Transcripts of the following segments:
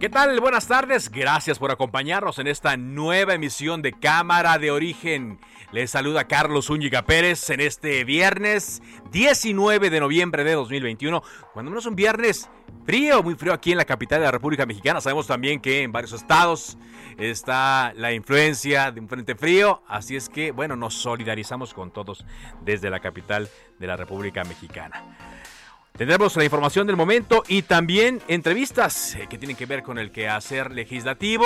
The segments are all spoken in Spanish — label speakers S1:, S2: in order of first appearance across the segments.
S1: ¿Qué tal? Buenas tardes. Gracias por acompañarnos en esta nueva emisión de Cámara de Origen. Les saluda Carlos Zúñiga Pérez en este viernes 19 de noviembre de 2021. Cuando menos un viernes frío, muy frío aquí en la capital de la República Mexicana. Sabemos también que en varios estados está la influencia de un frente frío. Así es que, bueno, nos solidarizamos con todos desde la capital de la República Mexicana. Tendremos la información del momento y también entrevistas eh, que tienen que ver con el quehacer legislativo.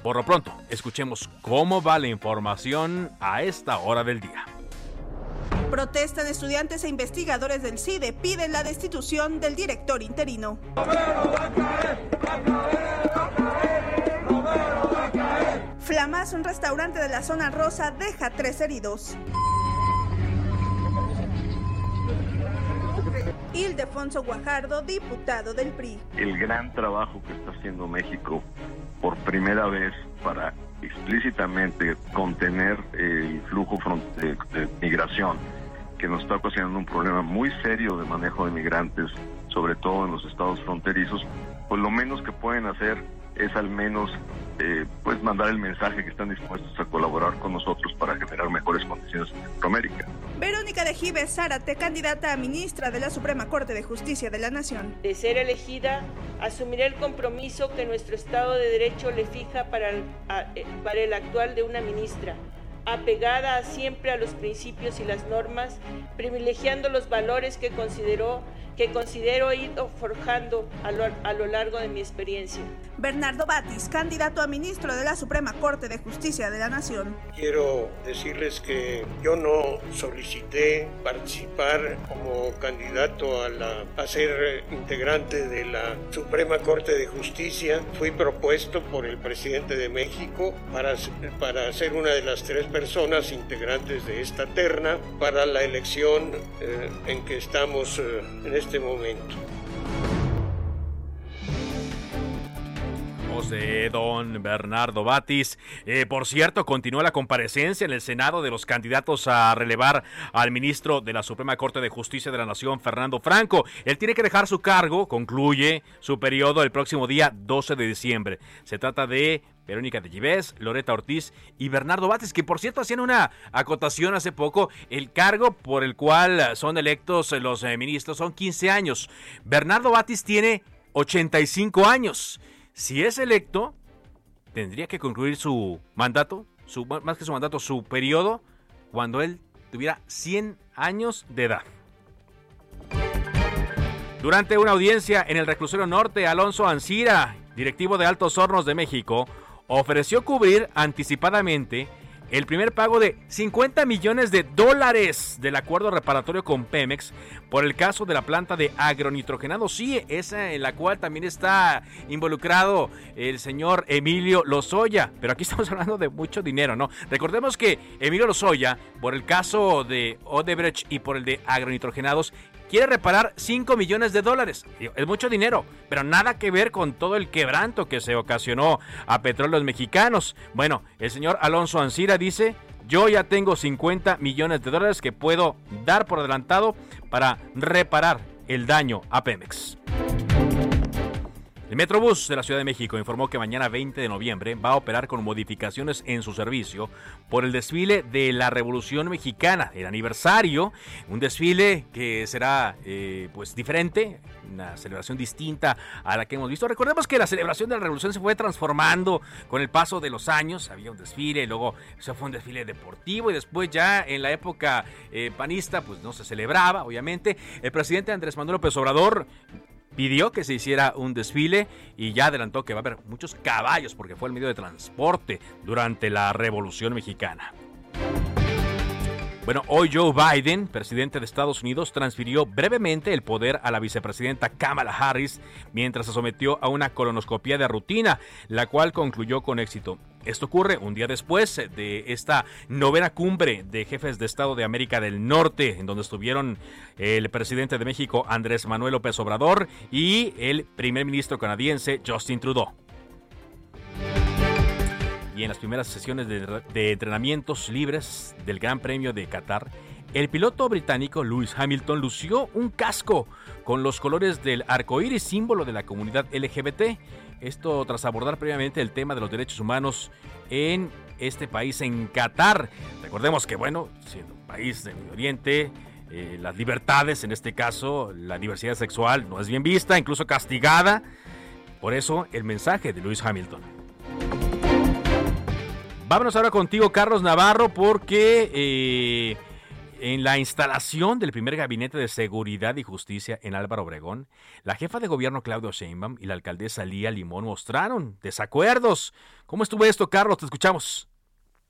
S1: Por lo pronto, escuchemos cómo va la información a esta hora del día.
S2: Protestan estudiantes e investigadores del CIDE, piden la destitución del director interino. Flamas, un restaurante de la zona rosa, deja tres heridos. Ildefonso Guajardo, diputado del PRI.
S3: El gran trabajo que está haciendo México por primera vez para explícitamente contener el flujo de, de migración que nos está ocasionando un problema muy serio de manejo de migrantes, sobre todo en los estados fronterizos, pues lo menos que pueden hacer es al menos eh, pues mandar el mensaje que están dispuestos a colaborar con nosotros para generar mejores condiciones en Centroamérica.
S2: Verónica de Gives Zárate, candidata a ministra de la Suprema Corte de Justicia de la Nación.
S4: De ser elegida, asumiré el compromiso que nuestro Estado de Derecho le fija para el, eh, para el actual de una ministra apegada siempre a los principios y las normas, privilegiando los valores que consideró que considero he ido forjando a lo, a lo, largo de mi experiencia.
S2: Bernardo Batis, candidato a ministro de la Suprema Corte de Justicia de la Nación.
S5: Quiero decirles que yo no solicité participar como candidato a, la, a ser integrante de la Suprema Corte de Justicia. Fui propuesto por el presidente de México para, para ser una de las tres personas integrantes de esta terna para la elección eh, en que estamos eh, en este momento.
S1: de don Bernardo Batis. Eh, por cierto, continúa la comparecencia en el Senado de los candidatos a relevar al ministro de la Suprema Corte de Justicia de la Nación, Fernando Franco. Él tiene que dejar su cargo, concluye su periodo el próximo día 12 de diciembre. Se trata de Verónica de Gives, Loreta Ortiz y Bernardo Batis, que por cierto hacían una acotación hace poco. El cargo por el cual son electos los eh, ministros son 15 años. Bernardo Batis tiene 85 años. Si es electo, tendría que concluir su mandato, su, más que su mandato, su periodo, cuando él tuviera 100 años de edad. Durante una audiencia en el reclusorio norte, Alonso Ancira, directivo de Altos Hornos de México, ofreció cubrir anticipadamente el primer pago de 50 millones de dólares del acuerdo reparatorio con Pemex por el caso de la planta de agronitrogenado. Sí, esa en la cual también está involucrado el señor Emilio Lozoya. Pero aquí estamos hablando de mucho dinero, ¿no? Recordemos que Emilio Lozoya, por el caso de Odebrecht y por el de agronitrogenados, quiere reparar 5 millones de dólares. Es mucho dinero, pero nada que ver con todo el quebranto que se ocasionó a petróleos mexicanos. Bueno, el señor Alonso Ancira dice, yo ya tengo 50 millones de dólares que puedo dar por adelantado para reparar el daño a Pemex. El Metrobús de la Ciudad de México informó que mañana 20 de noviembre va a operar con modificaciones en su servicio por el desfile de la Revolución Mexicana, el aniversario, un desfile que será eh, pues diferente, una celebración distinta a la que hemos visto. Recordemos que la celebración de la Revolución se fue transformando con el paso de los años, había un desfile, luego se fue un desfile deportivo y después ya en la época eh, panista pues no se celebraba, obviamente. El presidente Andrés Manuel López Obrador pidió que se hiciera un desfile y ya adelantó que va a haber muchos caballos porque fue el medio de transporte durante la Revolución Mexicana. Bueno, hoy Joe Biden, presidente de Estados Unidos, transfirió brevemente el poder a la vicepresidenta Kamala Harris mientras se sometió a una colonoscopia de rutina, la cual concluyó con éxito. Esto ocurre un día después de esta novena cumbre de jefes de Estado de América del Norte, en donde estuvieron el presidente de México Andrés Manuel López Obrador y el primer ministro canadiense Justin Trudeau y en las primeras sesiones de, entrenamientos libres del Gran Premio de Qatar, el piloto británico Lewis Hamilton lució un casco con los colores del arco iris, símbolo de la comunidad LGBT. Esto tras abordar previamente el tema de los derechos humanos en este país, en Qatar. Recordemos que, bueno, siendo un país del Medio Oriente, eh, las libertades, en este caso la diversidad sexual, no es bien vista, incluso castigada. Por eso el mensaje de Lewis Hamilton. Vámonos ahora contigo, Carlos Navarro, porque eh, en la instalación del primer gabinete de seguridad y justicia en Álvaro Obregón, la jefa de gobierno Claudio Sheinbaum y la alcaldesa Lía Limón mostraron desacuerdos. ¿Cómo estuvo esto, Carlos? Te escuchamos.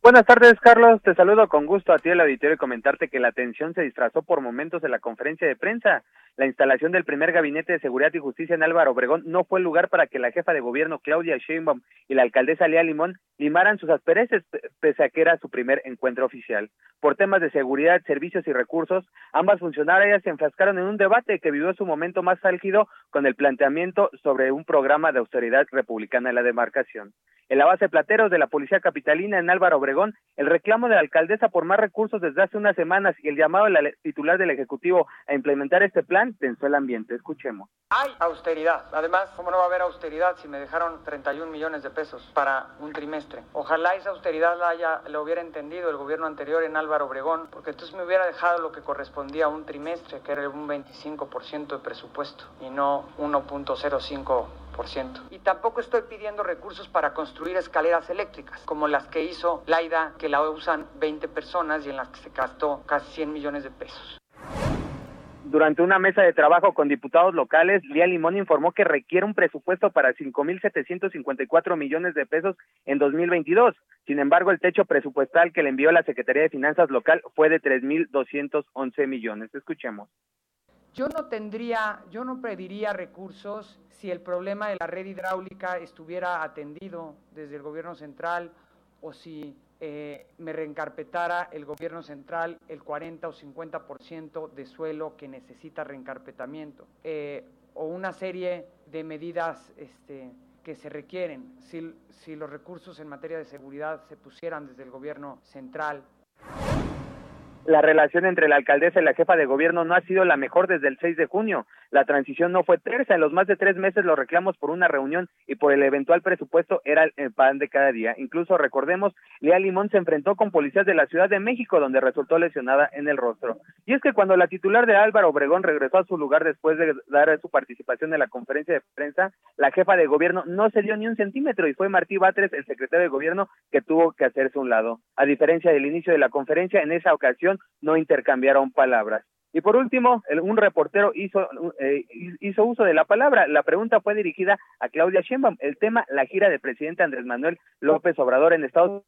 S6: Buenas tardes, Carlos. Te saludo con gusto a ti el auditorio y comentarte que la atención se disfrazó por momentos en la conferencia de prensa. La instalación del primer gabinete de seguridad y justicia en Álvaro Obregón no fue el lugar para que la jefa de gobierno Claudia Sheinbaum y la alcaldesa Lía Limón limaran sus aspereces, pese a que era su primer encuentro oficial. Por temas de seguridad, servicios y recursos, ambas funcionarias se enfrascaron en un debate que vivió su momento más álgido con el planteamiento sobre un programa de austeridad republicana en la demarcación. En la base Plateros de la Policía Capitalina en Álvaro Obregón, el reclamo de la alcaldesa por más recursos desde hace unas semanas y el llamado de la titular del Ejecutivo a implementar este plan tensó el ambiente. Escuchemos.
S7: Hay austeridad. Además, ¿cómo no va a haber austeridad si me dejaron 31 millones de pesos para un trimestre? Ojalá esa austeridad la, haya, la hubiera entendido el gobierno anterior en Álvaro Obregón, porque entonces me hubiera dejado lo que correspondía a un trimestre, que era un 25% de presupuesto y no 1.05 y tampoco estoy pidiendo recursos para construir escaleras eléctricas, como las que hizo Laida, que la usan 20 personas y en las que se gastó casi 100 millones de pesos.
S6: Durante una mesa de trabajo con diputados locales, Lía Limón informó que requiere un presupuesto para 5.754 millones de pesos en 2022. Sin embargo, el techo presupuestal que le envió la Secretaría de Finanzas local fue de 3.211 millones. Escuchemos.
S7: Yo no tendría, yo no pediría recursos si el problema de la red hidráulica estuviera atendido desde el gobierno central o si eh, me reencarpetara el gobierno central el 40 o 50% de suelo que necesita reencarpetamiento, eh, o una serie de medidas este, que se requieren si, si los recursos en materia de seguridad se pusieran desde el gobierno central
S6: la relación entre la alcaldesa y la jefa de gobierno no ha sido la mejor desde el 6 de junio. La transición no fue tersa. En los más de tres meses los reclamos por una reunión y por el eventual presupuesto era el pan de cada día. Incluso recordemos, Lía Limón se enfrentó con policías de la Ciudad de México, donde resultó lesionada en el rostro. Y es que cuando la titular de Álvaro Obregón regresó a su lugar después de dar su participación en la conferencia de prensa, la jefa de gobierno no se dio ni un centímetro y fue Martí Batres, el secretario de gobierno, que tuvo que hacerse un lado. A diferencia del inicio de la conferencia, en esa ocasión no intercambiaron palabras. Y por último, un reportero hizo, eh, hizo uso de la palabra. La pregunta fue dirigida a Claudia Sheinbaum. El tema, la gira del presidente Andrés Manuel López Obrador en Estados.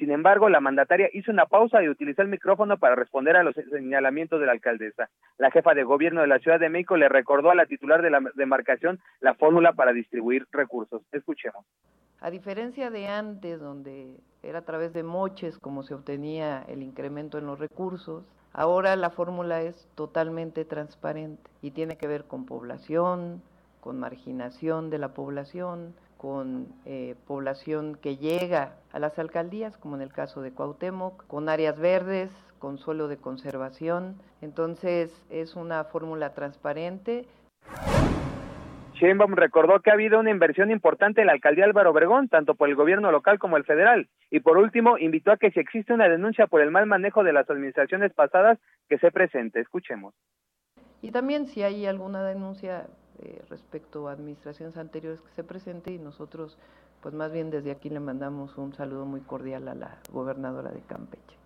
S6: Sin embargo, la mandataria hizo una pausa y utilizó el micrófono para responder a los señalamientos de la alcaldesa. La jefa de gobierno de la Ciudad de México le recordó a la titular de la demarcación la fórmula para distribuir recursos. Escuchemos.
S8: A diferencia de antes, donde era a través de moches como se obtenía el incremento en los recursos, ahora la fórmula es totalmente transparente y tiene que ver con población, con marginación de la población, con eh, población que llega a las alcaldías, como en el caso de Cuauhtémoc, con áreas verdes, con suelo de conservación. Entonces es una fórmula transparente
S6: Sheinbaum recordó que ha habido una inversión importante en la alcaldía Álvaro Obregón, tanto por el gobierno local como el federal. Y por último, invitó a que si existe una denuncia por el mal manejo de las administraciones pasadas, que se presente. Escuchemos.
S8: Y también si hay alguna denuncia eh, respecto a administraciones anteriores que se presente y nosotros, pues más bien desde aquí le mandamos un saludo muy cordial a la gobernadora de Campeche.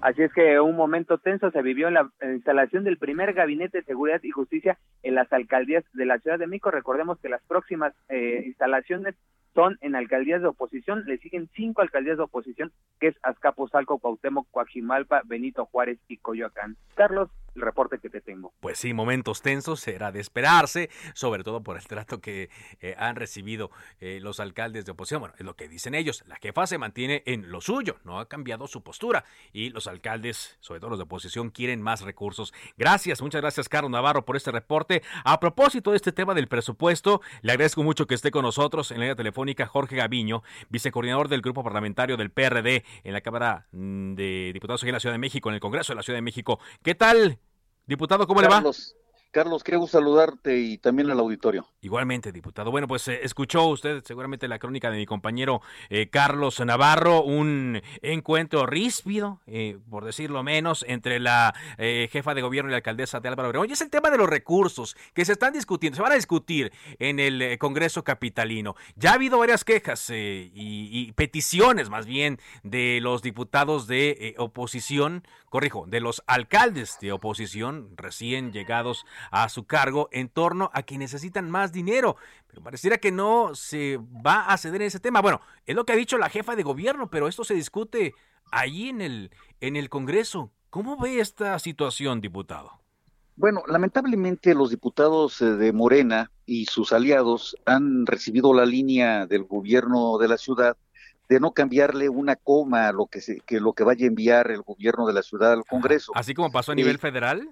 S6: Así es que un momento tenso se vivió la instalación del primer gabinete de seguridad y justicia en las alcaldías de la Ciudad de México. Recordemos que las próximas eh, instalaciones son en alcaldías de oposición, le siguen cinco alcaldías de oposición, que es Azcapotzalco, Cuauhtémoc, Coajimalpa, Benito Juárez y Coyoacán. Carlos, el reporte que te tengo.
S1: Pues sí, momentos tensos, será de esperarse, sobre todo por el trato que eh, han recibido eh, los alcaldes de oposición. Bueno, es lo que dicen ellos. La jefa se mantiene en lo suyo, no ha cambiado su postura. Y los alcaldes, sobre todo los de oposición, quieren más recursos. Gracias, muchas gracias, Carlos Navarro, por este reporte. A propósito de este tema del presupuesto, le agradezco mucho que esté con nosotros en la línea telefónica Jorge Gaviño, vicecoordinador del grupo parlamentario del PRD en la Cámara mm, de Diputados de la Ciudad de México, en el Congreso de la Ciudad de México. ¿Qué tal? Diputado, ¿cómo
S9: le
S1: va?
S9: Carlos, qué gusto saludarte y también al auditorio.
S1: Igualmente, diputado. Bueno, pues eh, escuchó usted seguramente la crónica de mi compañero eh, Carlos Navarro, un encuentro ríspido, eh, por decirlo menos, entre la jefa de gobierno y la alcaldesa de Álvaro Obregón. Y es el tema de los recursos que se están discutiendo, se van a discutir en el Congreso Capitalino. Ya ha habido varias quejas y, y, peticiones, más bien, de los diputados de oposición, corrijo, de los alcaldes de oposición recién llegados a su cargo en torno a que necesitan más dinero. Pero pareciera que no se va a ceder en ese tema. Bueno, es lo que ha dicho la jefa de gobierno, pero esto se discute allí en el, en el Congreso. ¿Cómo ve esta situación, diputado?
S9: Bueno, lamentablemente los diputados eh, de Morena y sus aliados han recibido la línea del gobierno de la ciudad de no cambiarle una coma a lo que, se, que lo que vaya a enviar el gobierno de la ciudad al Congreso.
S1: Así como pasó a nivel eh, federal.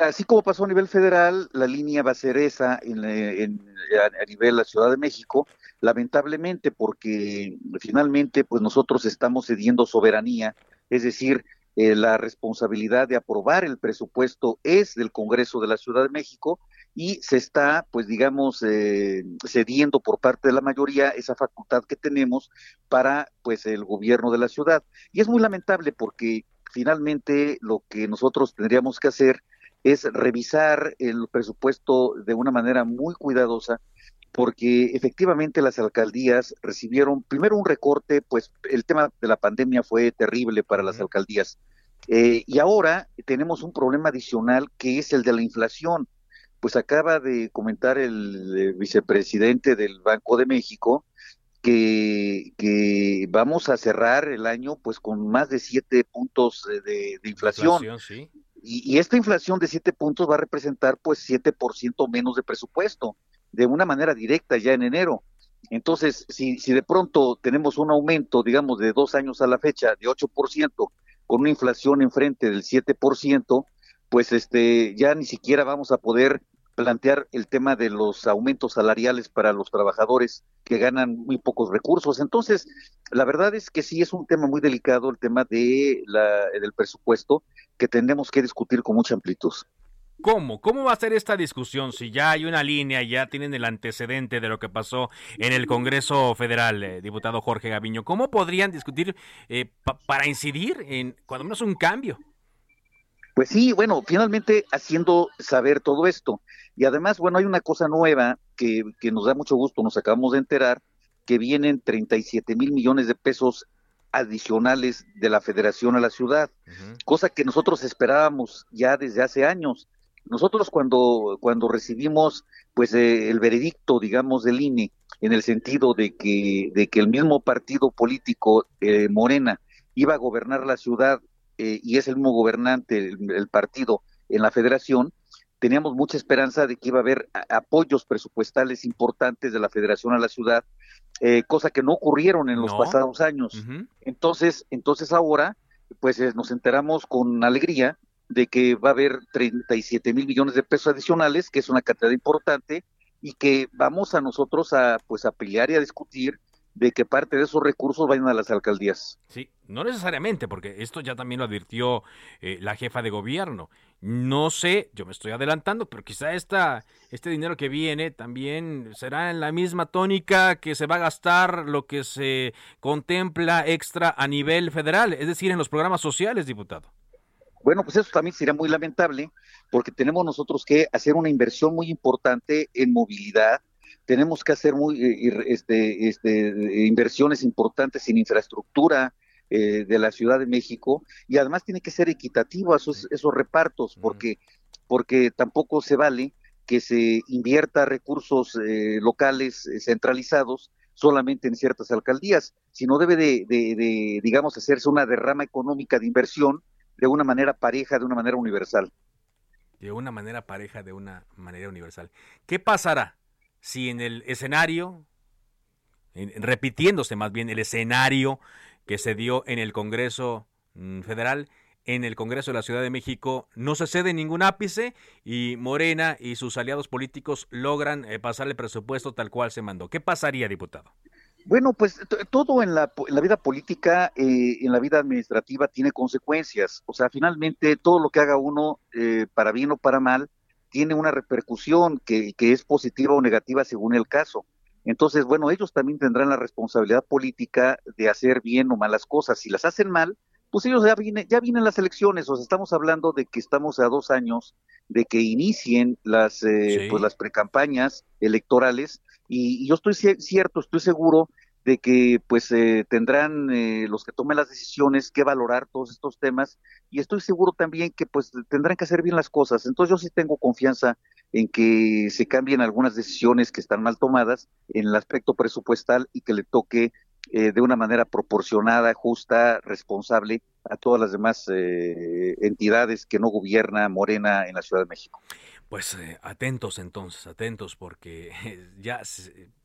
S9: Así como pasó a nivel federal, la línea va a ser esa en, a nivel de la Ciudad de México, lamentablemente porque finalmente pues nosotros estamos cediendo soberanía, es decir, eh, la responsabilidad de aprobar el presupuesto es del Congreso de la Ciudad de México y se está, pues digamos, eh, cediendo por parte de la mayoría esa facultad que tenemos para, pues, el gobierno de la ciudad. Y es muy lamentable porque finalmente lo que nosotros tendríamos que hacer es revisar el presupuesto de una manera muy cuidadosa, porque efectivamente las alcaldías recibieron primero un recorte, pues el tema de la pandemia fue terrible para las alcaldías. Eh, y ahora tenemos un problema adicional que es el de la inflación. Pues acaba de comentar el, eh, vicepresidente del Banco de México que, que, vamos a cerrar el año pues con más de siete puntos de, inflación. inflación sí. Y, esta inflación de 7 puntos va a representar pues 7% menos de presupuesto, de una manera directa ya en enero. Entonces, si, si de pronto tenemos un aumento, digamos, de dos años a la fecha de 8%, con una inflación enfrente del 7%, pues este, ya ni siquiera vamos a poder plantear el tema de los aumentos salariales para los trabajadores que ganan muy pocos recursos. Entonces, la verdad es que sí es un tema muy delicado el tema de la, del presupuesto que tenemos que discutir con mucha amplitud.
S1: ¿Cómo? ¿Cómo va a ser esta discusión si ya hay una línea, ya tienen el antecedente de lo que pasó en el Congreso Federal, eh, diputado Jorge Gaviño? ¿Cómo podrían discutir eh, para incidir en cuando menos un cambio?
S9: Pues sí, bueno, finalmente haciendo saber todo esto. Y además, bueno, hay una cosa nueva que, que nos da mucho gusto, nos acabamos de enterar, que vienen 37 mil millones de pesos adicionales de la federación a la ciudad, cosa que nosotros esperábamos ya desde hace años. Nosotros cuando, cuando recibimos pues eh, el veredicto, digamos, del INE, en el sentido de que, de que el mismo partido político, eh, Morena, iba a gobernar la ciudad eh, y es el mismo gobernante, el, partido en la federación, teníamos mucha esperanza de que iba a haber apoyos presupuestales importantes de la federación a la ciudad, eh, cosa que no ocurrieron en los pasados años. Entonces, entonces ahora, pues eh, nos enteramos con alegría de que va a haber 37 mil millones de pesos adicionales, que es una cantidad importante, y que vamos a nosotros a, pues, a pelear y a discutir de que parte de esos recursos vayan a las alcaldías.
S1: Sí, no necesariamente, porque esto ya también lo advirtió eh, la jefa de gobierno. No sé, yo me estoy adelantando, pero quizá esta, este dinero que viene también será en la misma tónica que se va a gastar lo que se contempla extra a nivel federal, es decir, en los programas sociales, diputado.
S9: Bueno, pues eso también sería muy lamentable, porque tenemos nosotros que hacer una inversión muy importante en movilidad, tenemos que hacer muy, eh, este, este, inversiones importantes en infraestructura eh, de la Ciudad de México y además tiene que ser equitativo esos, esos repartos porque, porque tampoco se vale que se invierta recursos eh, locales centralizados solamente en ciertas alcaldías, sino debe de, de, digamos, hacerse una derrama económica de inversión de una manera pareja, de una manera universal.
S1: De una manera pareja, de una manera universal. ¿Qué pasará si en el escenario, repitiéndose más bien el escenario que se dio en el Congreso mm, Federal, en el Congreso de la Ciudad de México no se cede ningún ápice y Morena y sus aliados políticos logran eh, pasar el presupuesto tal cual se mandó. ¿Qué pasaría, diputado?
S9: Bueno, pues todo en la, vida política, eh, en la vida administrativa tiene consecuencias. O sea, finalmente todo lo que haga uno, eh, para bien o para mal, tiene una repercusión que es positiva o negativa según el caso. Entonces, bueno, ellos también tendrán la responsabilidad política de hacer bien o malas cosas. Si las hacen mal, pues ellos ya vienen, ya vienen las elecciones. O sea, estamos hablando de que estamos a dos años de que inicien las, eh, pues las precampañas electorales. Y, y yo estoy cierto, estoy seguro de que pues eh, tendrán eh, los que tomen las decisiones que valorar todos estos temas y estoy seguro también que pues tendrán que hacer bien las cosas. Entonces yo sí tengo confianza en que se cambien algunas decisiones que están mal tomadas en el aspecto presupuestal y que le toque eh, de una manera proporcionada, justa, responsable a todas las demás entidades que no gobierna Morena en la Ciudad de México.
S1: Pues atentos entonces, atentos, porque ya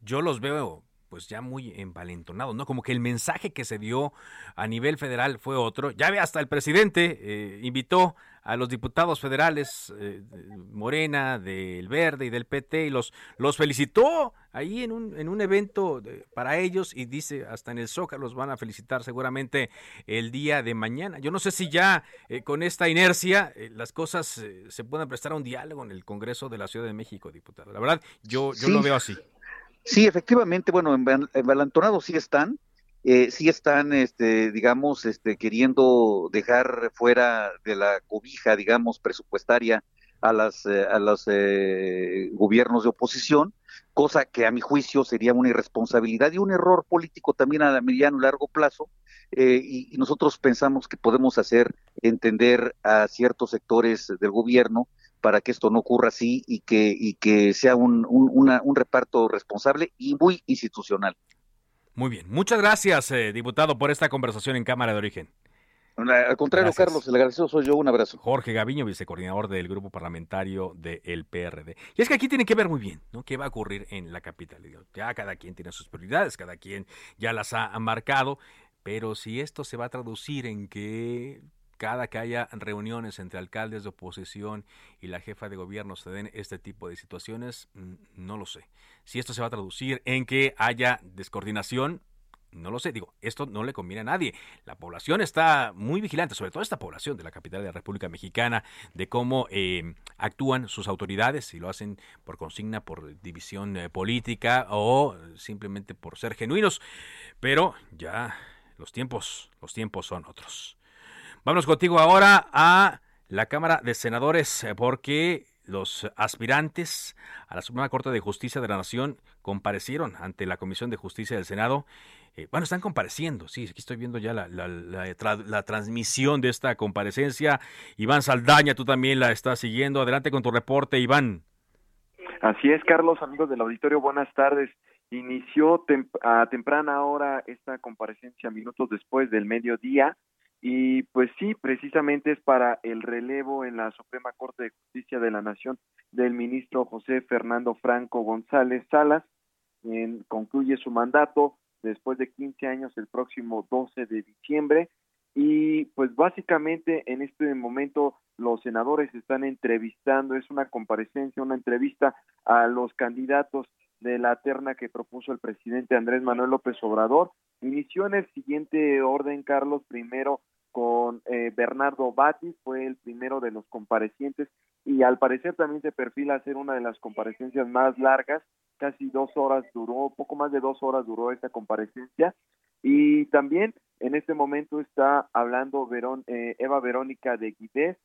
S1: yo los veo pues ya muy envalentonado, ¿no? Como que el mensaje que se dio a nivel federal fue otro. Ya ve, hasta el presidente eh, invitó a los diputados federales eh, Morena, del Verde y del PT y los, los felicitó ahí en un, en un evento para ellos y dice hasta en el Zócalo los van a felicitar seguramente el día de mañana. Yo no sé si ya eh, con esta inercia las cosas se pueden prestar a un diálogo en el Congreso de la Ciudad de México, diputado. La verdad, yo, yo lo veo así.
S9: Sí, efectivamente, bueno, envalentonados sí están, eh, sí están, este, digamos, este, queriendo dejar fuera de la cobija, digamos, presupuestaria a las eh, a los eh, gobiernos de oposición, cosa que a mi juicio sería una irresponsabilidad y un error político también a mediano y largo plazo. y, nosotros pensamos que podemos hacer entender a ciertos sectores del gobierno para que esto no ocurra así y que, y que sea un, un, reparto responsable y muy institucional.
S1: Muy bien. Muchas gracias, eh, diputado, por esta conversación en Cámara de Origen.
S9: Al contrario, Carlos, el agradecido soy yo. Un abrazo.
S1: Jorge Gaviño, vicecoordinador del grupo parlamentario del PRD. Y es que aquí tiene que ver muy bien, ¿no? ¿Qué va a ocurrir en la capital? Ya cada quien tiene sus prioridades, cada quien ya las ha marcado, pero si esto se va a traducir en que cada que haya reuniones entre alcaldes de oposición y la jefa de gobierno se den este tipo de situaciones, no lo sé. Si esto se va a traducir en que haya descoordinación, no lo sé, digo, esto no le conviene a nadie. La población está muy vigilante, sobre todo esta población de la capital de la República Mexicana, de cómo eh, actúan sus autoridades, si lo hacen por consigna, por división eh, política o simplemente por ser genuinos. Pero ya los tiempos, los tiempos son otros. Vamos contigo ahora a la Cámara de Senadores eh, porque los aspirantes a la Suprema Corte de Justicia de la Nación comparecieron ante la Comisión de Justicia del Senado. Eh, bueno, están compareciendo, sí, aquí estoy viendo ya la, la, transmisión de esta comparecencia. Iván Saldaña, tú también la estás siguiendo. Adelante con tu reporte, Iván.
S10: Así es, Carlos, amigos del auditorio, buenas tardes. Inició a temprana hora esta comparecencia minutos después del mediodía y pues sí, precisamente es para el relevo en la Suprema Corte de Justicia de la Nación del ministro José Fernando Franco González Salas, quien concluye su mandato después de 15 años el próximo 12 de diciembre. Y pues básicamente en este momento los senadores están entrevistando, es una comparecencia, una entrevista a los candidatos de la terna que propuso el presidente Andrés Manuel López Obrador. Inició en el siguiente orden, Carlos, primero con eh, Bernardo Batis, fue el primero de los comparecientes y al parecer también se perfila ser una de las comparecencias más largas, casi dos horas duró, poco más de dos horas duró esta comparecencia y también en este momento está hablando Verón, eh, Eva Verónica de Guidez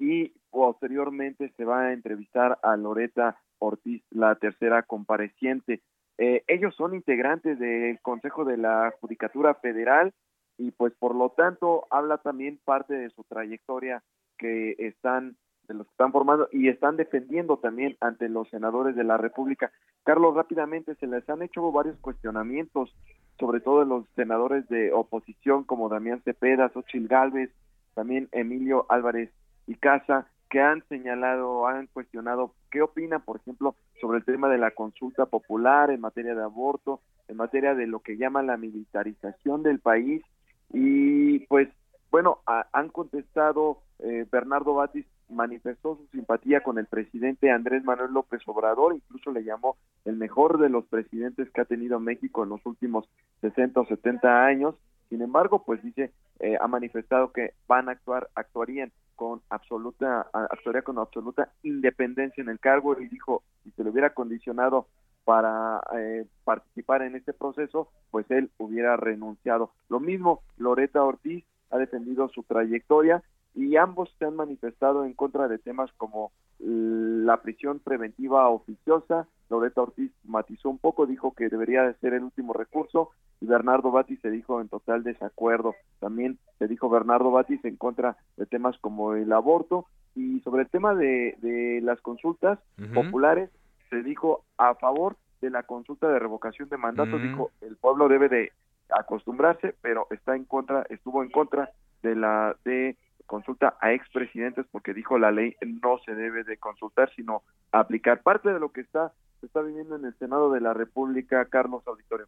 S10: y posteriormente se va a entrevistar a Loreta Ortiz, la tercera compareciente. Eh, ellos son integrantes del Consejo de la Judicatura Federal y pues por lo tanto habla también parte de su trayectoria que están de los que están formando y están defendiendo también ante los senadores de la República. Carlos, rápidamente se les han hecho varios cuestionamientos, sobre todo de los senadores de oposición como Damián Cepeda, Xochil Gálvez, también Emilio Álvarez y Casa, que han señalado, han cuestionado qué opina, por ejemplo, sobre el tema de la consulta popular en materia de aborto, en materia de lo que llaman la militarización del país y pues bueno, han contestado, eh, Bernardo Batis manifestó su simpatía con el presidente Andrés Manuel López Obrador, incluso le llamó el mejor de los presidentes que ha tenido México en los últimos 60 o 70 años. Sin embargo, pues dice, eh, ha manifestado que van a actuar, actuarían con absoluta, actuaría con absoluta independencia en el cargo y dijo, si se le hubiera condicionado para eh, participar en este proceso, pues él hubiera renunciado. Lo mismo, Loreta Ortiz ha defendido su trayectoria y ambos se han manifestado en contra de temas como la prisión preventiva oficiosa. Loreta Ortiz matizó un poco, dijo que debería de ser el último recurso y Bernardo Batis se dijo en total desacuerdo. También se dijo Bernardo Batis en contra de temas como el aborto y sobre el tema de, de las consultas populares se dijo a favor de la consulta de revocación de mandato, dijo el pueblo debe de acostumbrarse, pero está en contra, estuvo en contra de la de consulta a expresidentes porque dijo la ley no se debe de consultar, sino aplicar parte de lo que está se está viviendo en el Senado de la República, Carlos Auditorio.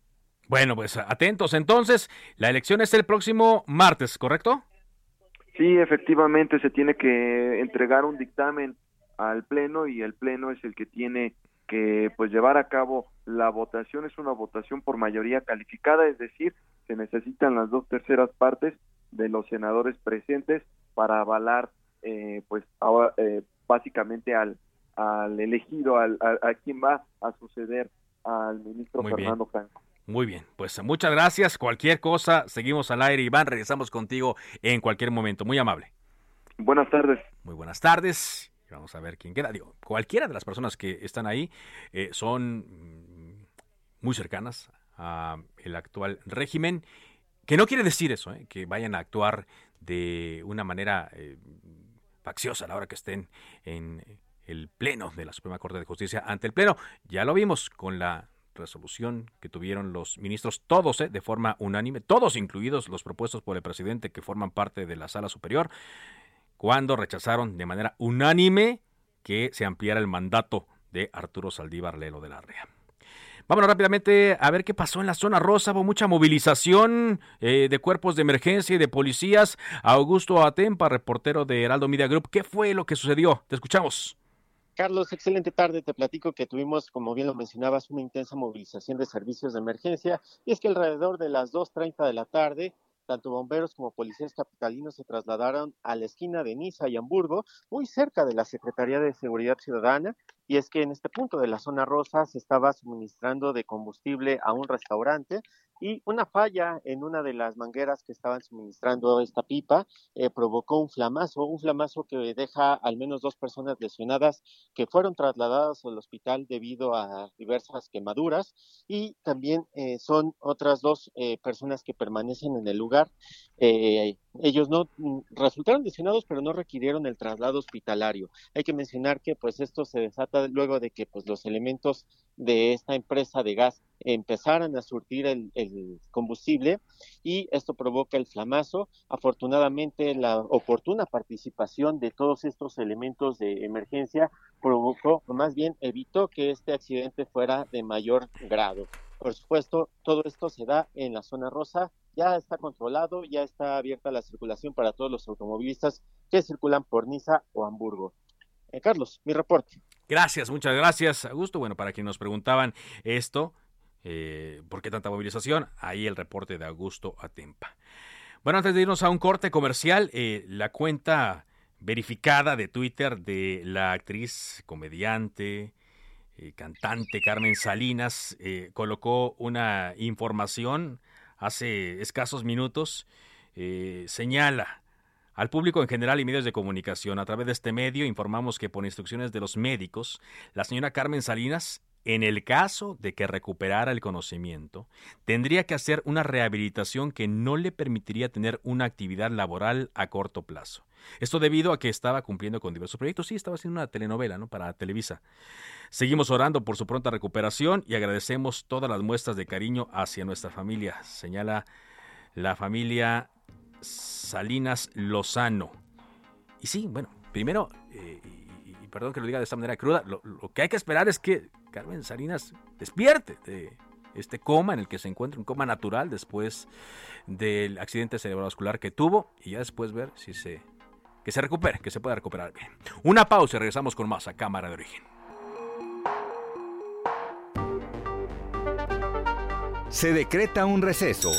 S1: Bueno, pues atentos entonces, la elección es el próximo martes, ¿correcto?
S10: Sí, efectivamente se tiene que entregar un dictamen al pleno y el pleno es el que tiene que pues llevar a cabo la votación es una votación por mayoría calificada, es decir, se necesitan las dos terceras partes de los senadores presentes para avalar eh, pues ahora, eh, básicamente al, al elegido, al, a, quien va a suceder al ministro Fernando Franco.
S1: Muy bien, pues muchas gracias. Cualquier cosa, seguimos al aire. Iván, regresamos contigo en cualquier momento. Muy amable.
S10: Buenas tardes.
S1: Muy buenas tardes. Vamos a ver quién queda. Digo, cualquiera de las personas que están ahí eh, son mm, muy cercanas al actual régimen, que no quiere decir eso, eh, que vayan a actuar de una manera eh, facciosa a la hora que estén en el Pleno de la Suprema Corte de Justicia ante el Pleno. Ya lo vimos con la resolución que tuvieron los ministros, todos de forma unánime, todos incluidos los propuestos por el presidente que forman parte de la sala superior, cuando rechazaron de manera unánime que se ampliara el mandato de Arturo Saldívar Lelo de la REA. Vámonos rápidamente a ver qué pasó en la zona rosa. Hubo mucha movilización eh, de cuerpos de emergencia y de policías. Augusto Atempa, reportero de Heraldo Media Group. ¿Qué fue lo que sucedió? Te escuchamos.
S11: Carlos, excelente tarde. Te platico que tuvimos, como bien lo mencionabas, una intensa movilización de servicios de emergencia. Y es que alrededor de las 2.30 de la tarde tanto bomberos como policías capitalinos se trasladaron a la esquina de Niza y Hamburgo, muy cerca de la Secretaría de Seguridad Ciudadana, y es que en este punto de la zona rosa se estaba suministrando de combustible a un restaurante y una falla en una de las mangueras que estaban suministrando esta pipa eh, provocó un flamazo, un flamazo que deja al menos dos personas lesionadas que fueron trasladadas al hospital debido a diversas quemaduras y también eh, son otras dos eh, personas que permanecen en el lugar. ellos no mm, resultaron lesionados, pero no requirieron el traslado hospitalario. Hay que mencionar que pues esto se desata luego de que pues los elementos de esta empresa de gas empezaran a surtir el, combustible y esto provoca el flamazo. Afortunadamente, la oportuna participación de todos estos elementos de emergencia provocó, o más bien evitó que este accidente fuera de mayor grado. Por supuesto, todo esto se da en la zona rosa, ya está controlado, ya está abierta la circulación para todos los automovilistas que circulan por Niza o Hamburgo. Eh, Carlos, mi reporte.
S1: Gracias, muchas gracias, Augusto. Bueno, para quienes nos preguntaban esto, eh, ¿por qué tanta movilización? Ahí el reporte de Augusto Atempa. Bueno, antes de irnos a un corte comercial, eh, la cuenta verificada de Twitter de la actriz, comediante, eh, cantante Carmen Salinas colocó una información hace escasos minutos. señala al público en general y medios de comunicación. A través de este medio informamos que por instrucciones de los médicos, la señora Carmen Salinas en el caso de que recuperara el conocimiento, tendría que hacer una rehabilitación que no le permitiría tener una actividad laboral a corto plazo. Esto debido a que estaba cumpliendo con diversos proyectos. Sí, estaba haciendo una telenovela, ¿no? Para Televisa. Seguimos orando por su pronta recuperación y agradecemos todas las muestras de cariño hacia nuestra familia, señala la familia Salinas Lozano. Y sí, bueno, primero, eh, y, perdón que lo diga de esta manera cruda, lo que hay que esperar es que Carmen Salinas despierte de este coma en el que se encuentra, un coma natural después del accidente cerebrovascular que tuvo y ya después ver si se que se recupere, que se pueda recuperar bien. Una pausa y regresamos con más a Cámara de Origen.
S12: Se decreta un receso.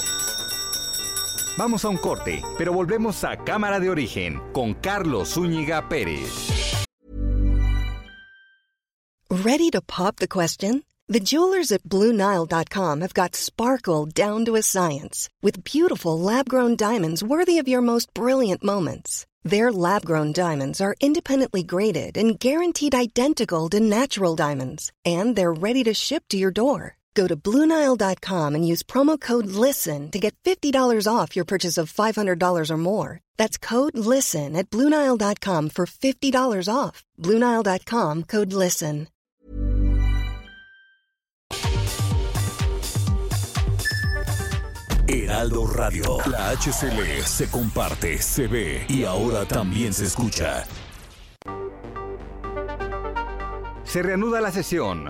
S12: Vamos a un corte, pero volvemos a Cámara de Origen con Carlos Zúñiga Pérez.
S13: Ready to pop the question? The jewelers at BlueNile.com have got sparkle down to a science with beautiful lab grown diamonds worthy of your most brilliant moments. Their lab grown diamonds are independently graded and guaranteed identical to natural diamonds, and they're ready to ship to your door. Go to Bluenile.com and use promo code LISTEN to get $50 off your purchase of $500 or more. That's code LISTEN at Bluenile.com for $50 off. Bluenile.com code LISTEN.
S14: Heraldo Radio. La HCL se comparte, se ve y ahora también se escucha.
S12: Se reanuda la sesión.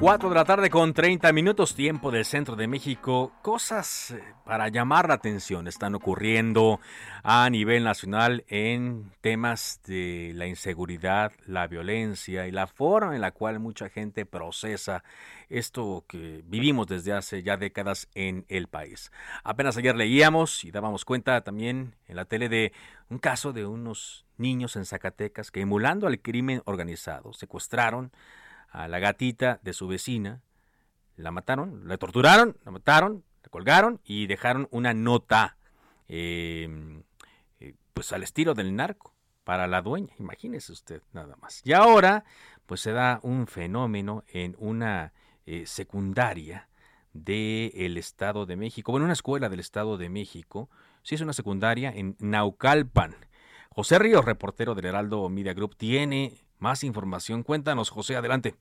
S1: 4 de la tarde con 30 minutos tiempo del centro de México. Cosas eh, para llamar la atención están ocurriendo a nivel nacional en temas de la inseguridad, la violencia y la forma en la cual mucha gente procesa esto que vivimos desde hace ya décadas en el país. Apenas ayer leíamos y dábamos cuenta también en la tele de un caso de unos niños en Zacatecas que emulando al crimen organizado secuestraron a la gatita de su vecina, la mataron, la torturaron, la mataron, la colgaron y dejaron una nota, em, eh, pues al estilo del narco, para la dueña, imagínese usted nada más. Y ahora, pues se da un fenómeno en una eh, secundaria del Estado de México, bueno, una escuela del Estado de México, sí es una secundaria en Naucalpan. José Ríos, reportero del Heraldo Media Group, tiene más información. Cuéntanos, José, adelante.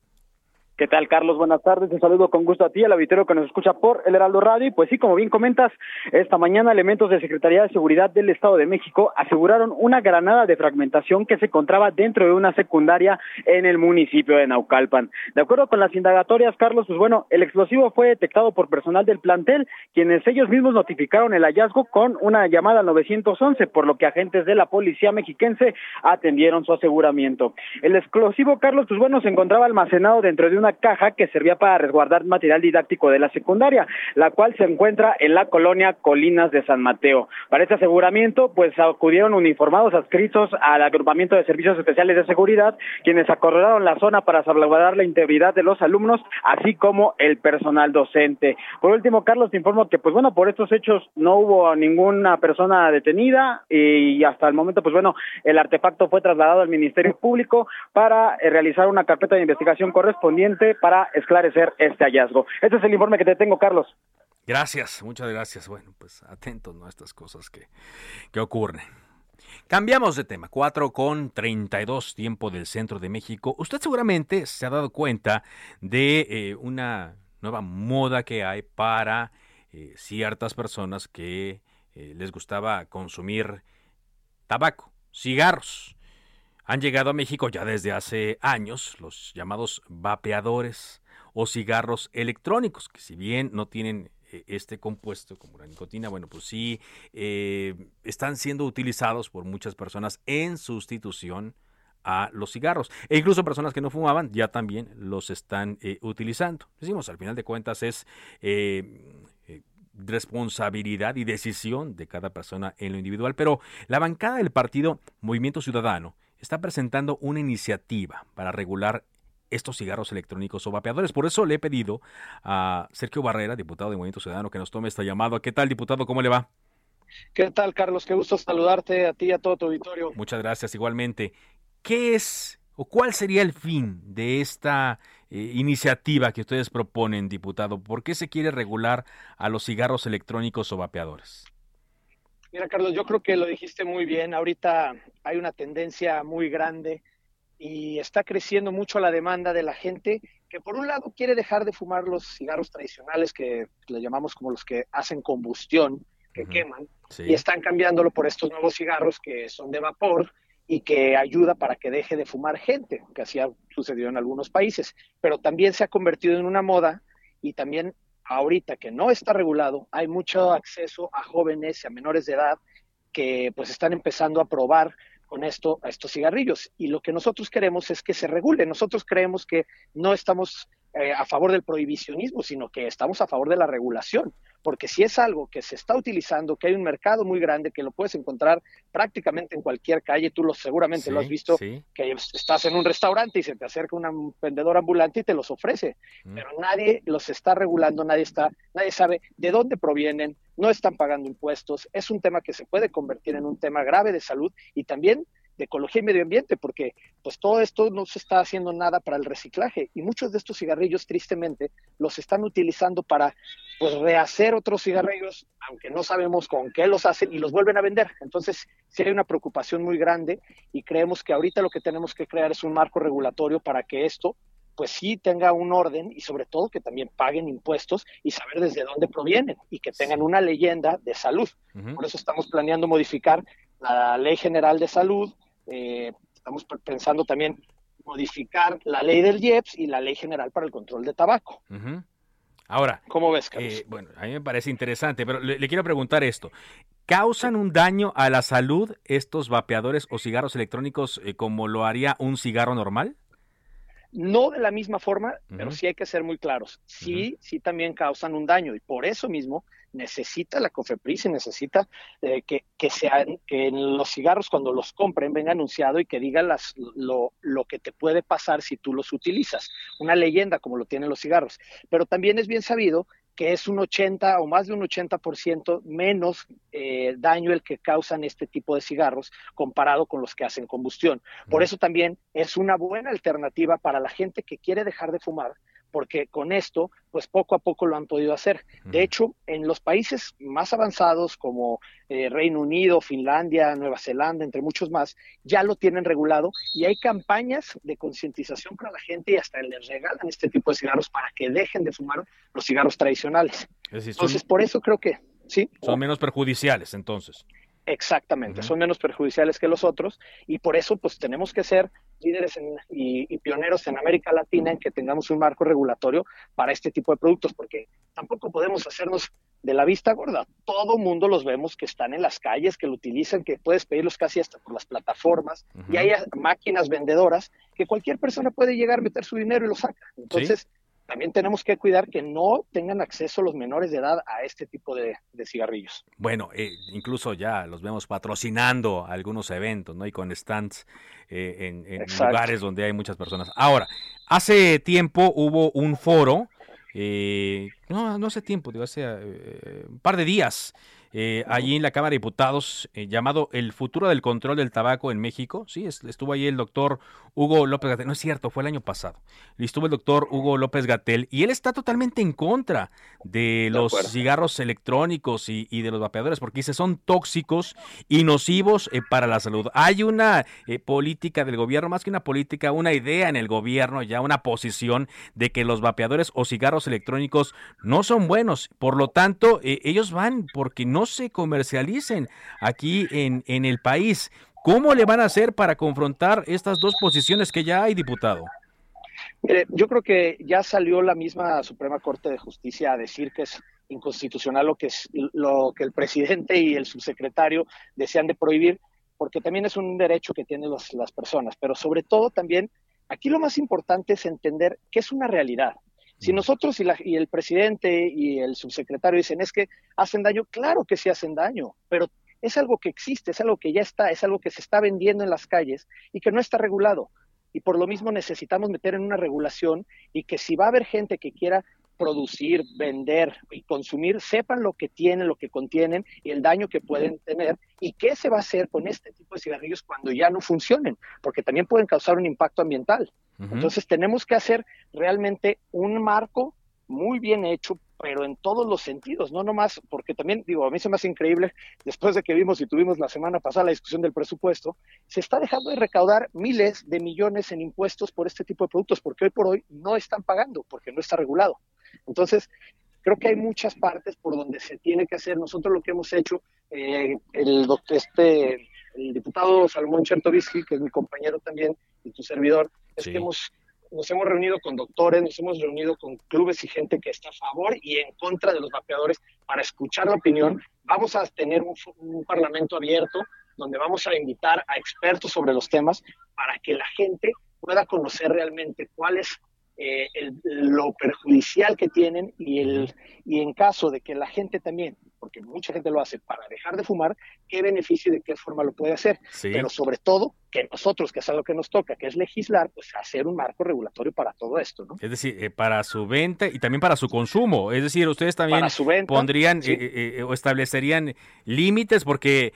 S15: ¿Qué tal, Carlos? Buenas tardes. Un saludo con gusto a ti, al auditorio que nos escucha por el Heraldo Radio. Y pues sí, como bien comentas, esta mañana elementos de Secretaría de Seguridad del Estado de México aseguraron una granada de fragmentación que se encontraba dentro de una secundaria en el municipio de Naucalpan. De acuerdo con las indagatorias, Carlos, pues bueno, el explosivo fue detectado por personal del plantel, quienes ellos mismos notificaron el hallazgo con una llamada al 911, por lo que agentes de la policía mexiquense atendieron su aseguramiento. El explosivo, Carlos, pues bueno, se encontraba almacenado dentro de una caja que servía para resguardar material didáctico de la secundaria, la cual se encuentra en la colonia Colinas de San Mateo. Para este aseguramiento, pues acudieron uniformados adscritos al agrupamiento de servicios especiales de seguridad, quienes acordonaron la zona para salvaguardar la integridad de los alumnos, así como el personal docente. Por último, Carlos, te informo que, pues bueno, por estos hechos no hubo ninguna persona detenida y hasta el momento, pues bueno, el artefacto fue trasladado al Ministerio Público para eh, realizar una carpeta de investigación correspondiente para esclarecer este hallazgo. Este es el informe que te tengo, Carlos.
S1: Gracias, muchas gracias. Bueno, pues atentos ¿no? a estas cosas que, que ocurren. Cambiamos de tema, 4 con 32 tiempo del centro de México. Usted seguramente se ha dado cuenta de eh, una nueva moda que hay para eh, ciertas personas que eh, les gustaba consumir tabaco, cigarros. Han llegado a México ya desde hace años los llamados vapeadores o cigarros electrónicos, que si bien no tienen eh, este compuesto como la nicotina, bueno, pues sí, eh, están siendo utilizados por muchas personas en sustitución a los cigarros. E incluso personas que no fumaban ya también los están eh, utilizando. Decimos, al final de cuentas es responsabilidad y decisión de cada persona en lo individual, pero la bancada del partido Movimiento Ciudadano está presentando una iniciativa para regular estos cigarros electrónicos o vapeadores. Por eso le he pedido a Sergio Barrera, diputado de Movimiento Ciudadano, que nos tome esta llamada. ¿Qué tal, diputado? ¿Cómo le va?
S16: ¿Qué tal, Carlos? Qué gusto saludarte a ti y a todo tu auditorio.
S1: Muchas gracias, igualmente. ¿Qué es o cuál sería el fin de esta eh, iniciativa que ustedes proponen, diputado? ¿Por qué se quiere regular a los cigarros electrónicos o vapeadores?
S16: Mira, Carlos, yo creo que lo dijiste muy bien. Ahorita hay una tendencia muy grande y está creciendo mucho la demanda de la gente que por un lado quiere dejar de fumar los cigarros tradicionales que le llamamos como los que hacen combustión, que queman, y están cambiándolo por estos nuevos cigarros que son de vapor y que ayuda para que deje de fumar gente, que así ha sucedido en algunos países, pero también se ha convertido en una moda y también ahorita que no está regulado, hay mucho acceso a jóvenes y a menores de edad que pues están empezando a probar con esto a estos cigarrillos. Y lo que nosotros queremos es que se regule. Nosotros creemos que no estamos eh, a favor del prohibicionismo, sino que estamos a favor de la regulación porque si es algo que se está utilizando, que hay un mercado muy grande, que lo puedes encontrar prácticamente en cualquier calle, tú lo seguramente lo has visto, que estás en un restaurante y se te acerca un vendedor ambulante y te los ofrece, mm. pero nadie los está regulando, nadie está, nadie sabe de dónde provienen, no están pagando impuestos, es un tema que se puede convertir en un tema grave de salud y también de ecología y medio ambiente, porque pues todo esto no se está haciendo nada para el reciclaje y muchos de estos cigarrillos tristemente los están utilizando para pues rehacer otros cigarrillos, aunque no sabemos con qué los hacen y los vuelven a vender. Entonces, sí hay una preocupación muy grande y creemos que ahorita lo que tenemos que crear es un marco regulatorio para que esto pues sí tenga un orden y sobre todo que también paguen impuestos y saber desde dónde provienen y que tengan una leyenda de salud. Por eso estamos planeando modificar la Ley General de Salud, eh, estamos pensando también modificar la ley del IEPS y la ley general para el control de tabaco.
S1: Ahora,
S16: ¿cómo ves,
S1: eh, bueno, a mí me parece interesante, pero le, quiero preguntar esto. ¿Causan un daño a la salud estos vapeadores o cigarros electrónicos eh, como lo haría un cigarro normal?
S16: No de la misma forma, pero sí hay que ser muy claros. Sí, sí también causan un daño y por eso mismo necesita la COFEPRIS y necesita eh, que, que, que en los cigarros cuando los compren venga anunciado y que diga las, lo, lo que te puede pasar si tú los utilizas. Una leyenda como lo tienen los cigarros. Pero también es bien sabido que es un 80 o más de un 80% menos eh, daño el que causan este tipo de cigarros comparado con los que hacen combustión. Por eso también es una buena alternativa para la gente que quiere dejar de fumar, porque con esto, pues poco a poco lo han podido hacer. De hecho, en los países más avanzados como eh, Reino Unido, Finlandia, Nueva Zelanda, entre muchos más, ya lo tienen regulado y hay campañas de concientización para la gente y hasta les regalan este tipo de cigarros para que dejen de fumar los cigarros tradicionales. entonces, por eso creo que, sí.
S1: Son menos perjudiciales, entonces.
S16: Exactamente, son menos perjudiciales que los otros y por eso pues tenemos que ser líderes y, pioneros en América Latina en que tengamos un marco regulatorio para este tipo de productos, porque tampoco podemos hacernos de la vista gorda. Todo mundo los vemos que están en las calles, que lo utilizan, que puedes pedirlos casi hasta por las plataformas y hay máquinas vendedoras que cualquier persona puede llegar, a meter su dinero y lo saca. Entonces, también tenemos que cuidar que no tengan acceso los menores de edad a este tipo de, cigarrillos.
S1: Bueno, eh, incluso ya los vemos patrocinando algunos eventos, ¿no? Y con stands eh, en, lugares donde hay muchas personas. Ahora, hace tiempo hubo un foro, eh, no, no hace tiempo, digo, hace un par de días, eh, allí en la Cámara de Diputados eh, llamado El futuro del control del tabaco en México. Sí, estuvo ahí el doctor Hugo López Gatel. No es cierto, fue el año pasado. Estuvo el doctor Hugo López Gatel y él está totalmente en contra de los cigarros electrónicos y, de los vapeadores porque dice son tóxicos y nocivos eh, para la salud. Hay una política del gobierno, más que una política, una idea en el gobierno, ya una posición de que los vapeadores o cigarros electrónicos no son buenos. Por lo tanto, ellos van porque no se comercialicen aquí en, en el país. ¿Cómo le van a hacer para confrontar estas dos posiciones que ya hay, diputado?
S16: yo creo que ya salió la misma Suprema Corte de Justicia a decir que es inconstitucional lo que es lo que el presidente y el subsecretario desean de prohibir, porque también es un derecho que tienen las personas, pero sobre todo también aquí lo más importante es entender que es una realidad. Si nosotros y, el presidente y el subsecretario dicen es que hacen daño, claro que sí hacen daño, pero es algo que existe, es algo que ya está, es algo que se está vendiendo en las calles y que no está regulado. Y por lo mismo necesitamos meter en una regulación y que si va a haber gente que quiera producir, vender y consumir, sepan lo que tienen, lo que contienen y el daño que pueden tener y qué se va a hacer con este tipo de cigarrillos cuando ya no funcionen, porque también pueden causar un impacto ambiental. Entonces tenemos que hacer realmente un marco muy bien hecho, pero en todos los sentidos, no nomás, porque también, digo, a mí se me hace increíble, después de que vimos y tuvimos la semana pasada la discusión del presupuesto, se está dejando de recaudar miles de millones en impuestos por este tipo de productos, porque hoy por hoy no están pagando, porque no está regulado. Entonces, creo que hay muchas partes por donde se tiene que hacer. Nosotros lo que hemos hecho, eh, el, este, el diputado Salomón Chertovisky, que es mi compañero también, y tu servidor, es que hemos, nos hemos reunido con doctores, nos hemos reunido con clubes y gente que está a favor y en contra de los vapeadores para escuchar la opinión. Vamos a tener un, un parlamento abierto donde vamos a invitar a expertos sobre los temas para que la gente pueda conocer realmente cuál es eh, lo perjudicial que tienen y, el, y en caso de que la gente también, porque mucha gente lo hace para dejar de fumar, qué beneficio y de qué forma lo puede hacer. Pero sobre todo, que nosotros, que es lo que nos toca, que es legislar, pues hacer un marco regulatorio para todo esto. ¿no?
S1: Es decir, eh, para su venta y también para su consumo. Es decir, ustedes también pondrían eh, o establecerían límites porque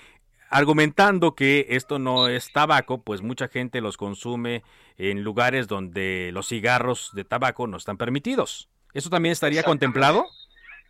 S1: argumentando que esto no es tabaco, pues mucha gente los consume en lugares donde los cigarros de tabaco no están permitidos. ¿Eso también estaría contemplado?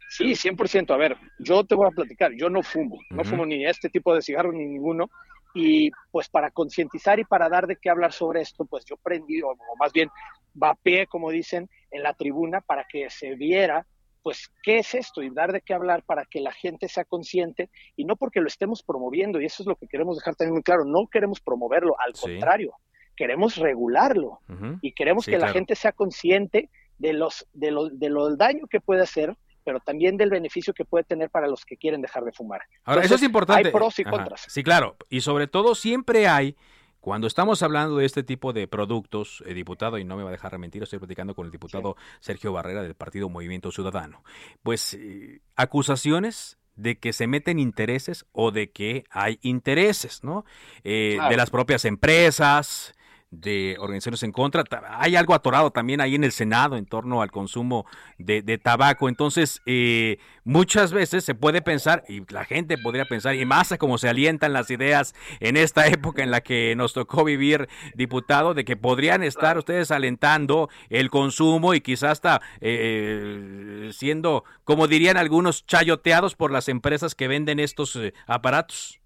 S16: Sí, 100%. A ver, yo te voy a platicar, yo no fumo, no fumo ni este tipo de cigarros ni ninguno. Y pues para concientizar y para dar de qué hablar sobre esto, pues yo prendí, o más bien vapeé, como dicen, en la tribuna para que se viera pues, ¿qué es esto? Y dar de qué hablar para que la gente sea consciente y no porque lo estemos promoviendo, y eso es lo que queremos dejar también muy claro, no queremos promoverlo, al contrario, queremos regularlo y queremos que la gente sea consciente de los, de lo, del daño que puede hacer pero también del beneficio que puede tener para los que quieren dejar de fumar.
S1: Ahora, eso es importante.
S16: Hay pros y contras.
S1: Sí, claro. Y sobre todo siempre hay cuando estamos hablando de este tipo de productos, eh, diputado, y no me va a dejar mentir, estoy platicando con el diputado Sergio Barrera del Partido Movimiento Ciudadano, pues eh, acusaciones de que se meten intereses o de que hay intereses, ¿no? Eh, de las propias empresas, de organizaciones en contra. Hay algo atorado también ahí en el Senado en torno al consumo de, tabaco. Entonces, eh, muchas veces se puede pensar, y la gente podría pensar, y más como se alientan las ideas en esta época en la que nos tocó vivir, diputado, de que podrían estar ustedes alentando el consumo y quizás hasta eh, siendo, como dirían algunos, chayoteados por las empresas que venden estos eh, aparatos.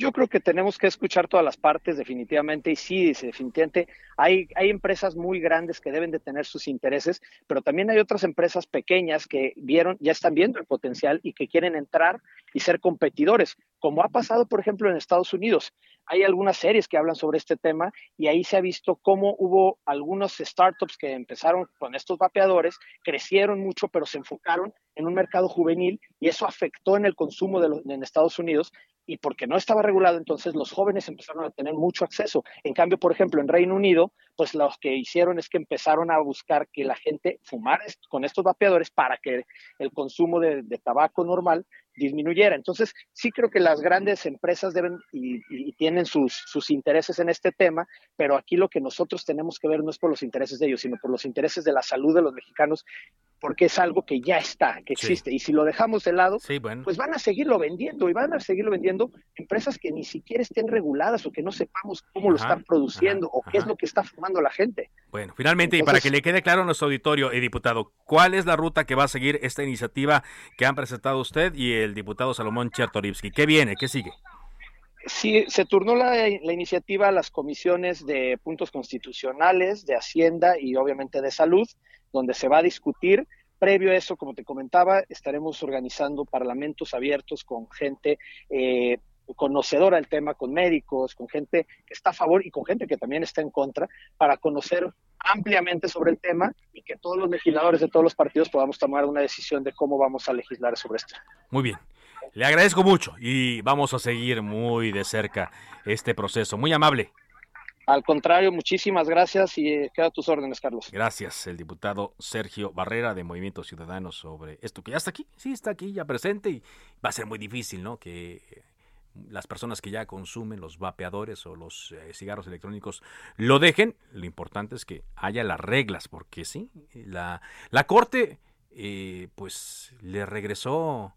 S16: Yo creo que tenemos que escuchar todas las partes definitivamente y sí, definitivamente hay, hay empresas muy grandes que deben de tener sus intereses, pero también hay otras empresas pequeñas que vieron, ya están viendo el potencial y que quieren entrar y ser competidores, como ha pasado, por ejemplo, en Estados Unidos. Hay algunas series que hablan sobre este tema y ahí se ha visto cómo hubo algunos startups que empezaron con estos vapeadores, crecieron mucho, pero se enfocaron en un mercado juvenil y eso afectó en el consumo de los, en Estados Unidos y porque no estaba regulado, entonces los jóvenes empezaron a tener mucho acceso. En cambio, por ejemplo, en Reino Unido, pues lo que hicieron es que empezaron a buscar que la gente fumara con estos vapeadores para que el consumo de, tabaco normal disminuyera. Entonces, sí creo que las grandes empresas deben y, tienen sus, intereses en este tema, pero aquí lo que nosotros tenemos que ver no es por los intereses de ellos, sino por los intereses de la salud de los mexicanos porque es algo que ya está, que existe. Y si lo dejamos de lado, pues van a seguirlo vendiendo y van a seguirlo vendiendo empresas que ni siquiera estén reguladas o que no sepamos cómo lo están produciendo o qué es lo que está formando la gente.
S1: Bueno, finalmente, y para que le quede claro a nuestro auditorio, y diputado, ¿cuál es la ruta que va a seguir esta iniciativa que han presentado usted y el diputado Salomón Chertorivsky? ¿Qué viene? ¿Qué sigue?
S16: Sí, se turnó la, la, iniciativa a las comisiones de puntos constitucionales, de Hacienda y obviamente de Salud, donde se va a discutir. Previo a eso, como te comentaba, estaremos organizando parlamentos abiertos con gente eh, conocedora del tema, con médicos, con gente que está a favor y con gente que también está en contra, para conocer ampliamente sobre el tema y que todos los legisladores de todos los partidos podamos tomar una decisión de cómo vamos a legislar sobre esto.
S1: Muy bien. Le agradezco mucho y vamos a seguir muy de cerca este proceso. Muy amable.
S16: Al contrario, muchísimas gracias y eh, queda a tus órdenes, Carlos.
S1: Gracias, el diputado Sergio Barrera de Movimiento Ciudadano sobre esto que ya está aquí, sí está aquí, ya presente y va a ser muy difícil, ¿no? Que las personas que ya consumen los vapeadores o los eh, cigarros electrónicos lo dejen. Lo importante es que haya las reglas, porque sí, la, la Corte eh, pues le regresó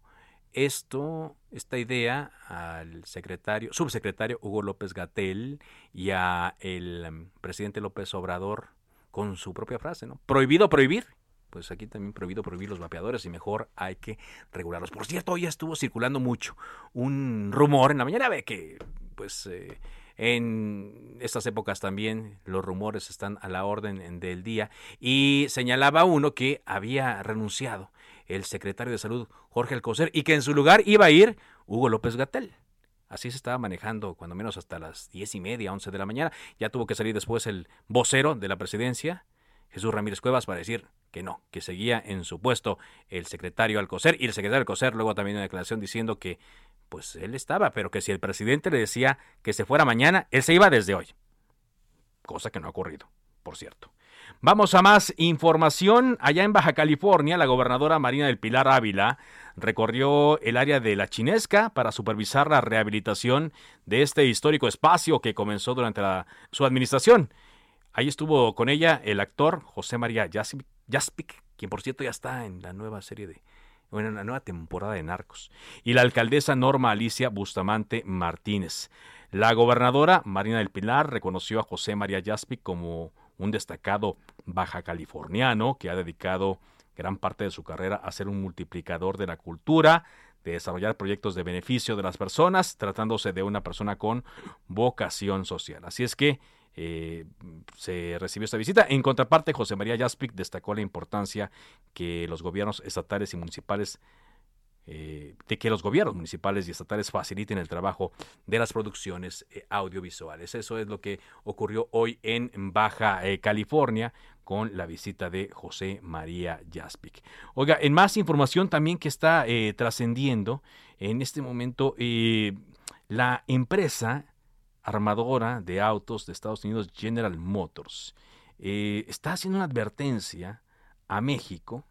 S1: esto, esta idea al secretario, subsecretario Hugo López Gatel y a el presidente López Obrador con su propia frase, ¿no? Prohibido prohibir. Pues aquí también prohibido prohibir los vapeadores y mejor hay que regularlos. Por cierto, hoy estuvo circulando mucho un rumor en la mañana de que, pues, eh, en estas épocas también los rumores están a la orden del día y señalaba uno que había renunciado el secretario de Salud Jorge Alcocer y que en su lugar iba a ir Hugo López Gatel. Así se estaba manejando, cuando menos hasta las diez y media, once de la mañana. Ya tuvo que salir después el vocero de la presidencia, Jesús Ramírez Cuevas, para decir que no, que seguía en su puesto el secretario Alcocer. Y el secretario Alcocer luego también una declaración diciendo que pues él estaba, pero que si el presidente le decía que se fuera mañana, él se iba desde hoy. Cosa que no ha ocurrido, por cierto. Vamos a más información. Allá en Baja California, la gobernadora Marina del Pilar Ávila recorrió el área de la Chinesca para supervisar la rehabilitación de este histórico espacio que comenzó durante su administración. Ahí estuvo con ella el actor José María Jaspic, quien por cierto ya está en la nueva serie de, en la nueva temporada de Narcos, y la alcaldesa Norma Alicia Bustamante Martínez. La gobernadora Marina del Pilar reconoció a José María Jaspic como un destacado baja californiano que ha dedicado gran parte de su carrera a ser un multiplicador de la cultura, de desarrollar proyectos de beneficio de las personas, tratándose de una persona con vocación social. Así es que eh, se recibió esta visita. En contraparte, José María Jaspic destacó la importancia que los gobiernos estatales y municipales eh, de que los gobiernos municipales y estatales faciliten el trabajo de las producciones eh, audiovisuales. Eso es lo que ocurrió hoy en Baja eh, California con la visita de José María Jaspic. Oiga, en más información también que está trascendiendo en este momento, la empresa armadora de autos de Estados Unidos, General Motors, está haciendo una advertencia a México